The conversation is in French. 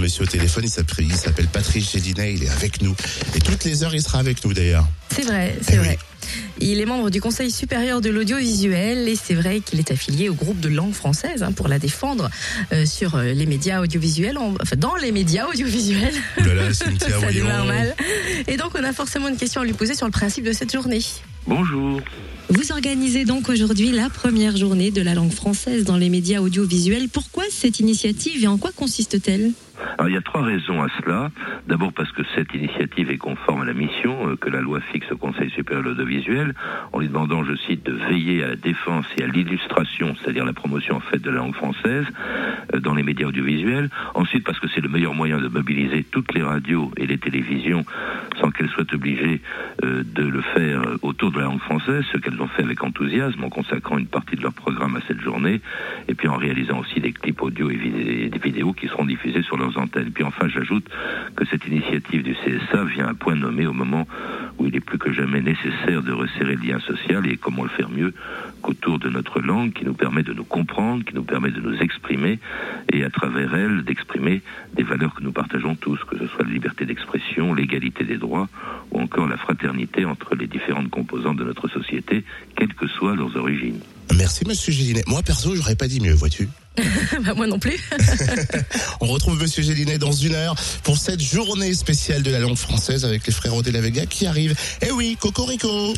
monsieur au téléphone, il s'appelle, il s'appelle Patrice Gélinet, il est avec nous. Et toutes les heures, il sera avec nous d'ailleurs. C'est vrai, c'est Eh vrai. Il est membre du Conseil supérieur de l'audiovisuel et c'est vrai qu'il est affilié au groupe de langue française hein, pour la défendre euh, sur euh, les médias audiovisuels, en- enfin dans les médias audiovisuels. Ouh là Cynthia, Ça voyons. démarre mal. Et donc on a forcément une question à lui poser sur le principe de cette journée. Bonjour. Vous organisez donc aujourd'hui la première journée de la langue française dans les médias audiovisuels. Pourquoi cette initiative et en quoi consiste-t-elle? Alors il y a trois raisons à cela. D'abord parce que cette initiative est conforme à la mission euh, que la loi fixe au Conseil supérieur de l'audiovisuel, en lui demandant, je cite, de veiller à la défense et à l'illustration, c'est-à-dire la promotion en fait de la langue française euh, dans les médias audiovisuels. Ensuite parce que c'est le meilleur moyen de mobiliser toutes les radios et les télévisions qu'elles soient obligées euh, de le faire euh, autour de la langue française, ce qu'elles ont fait avec enthousiasme en consacrant une partie de leur programme à cette journée, et puis en réalisant aussi des clips audio et des vidéos qui seront diffusés sur leurs antennes. Puis enfin, j'ajoute que cette initiative du CSA vient à point nommé au moment où il est plus que jamais nécessaire de resserrer le lien social et comment le faire mieux qu'autour de notre langue qui nous permet de nous comprendre, qui nous permet de nous exprimer et à travers elle d'exprimer des valeurs que nous partageons tous, que ce soit la liberté d'expression, l'égalité des droits ou encore la fraternité entre les différentes composantes de notre société, quelles que soient leurs origines. Merci monsieur Gélinet. Moi perso, j'aurais pas dit mieux, vois-tu. Bah, Moi non plus. On retrouve monsieur Gélinet dans une heure pour cette journée spéciale de la langue française avec les frères de la Vega qui arrivent. Eh oui, Cocorico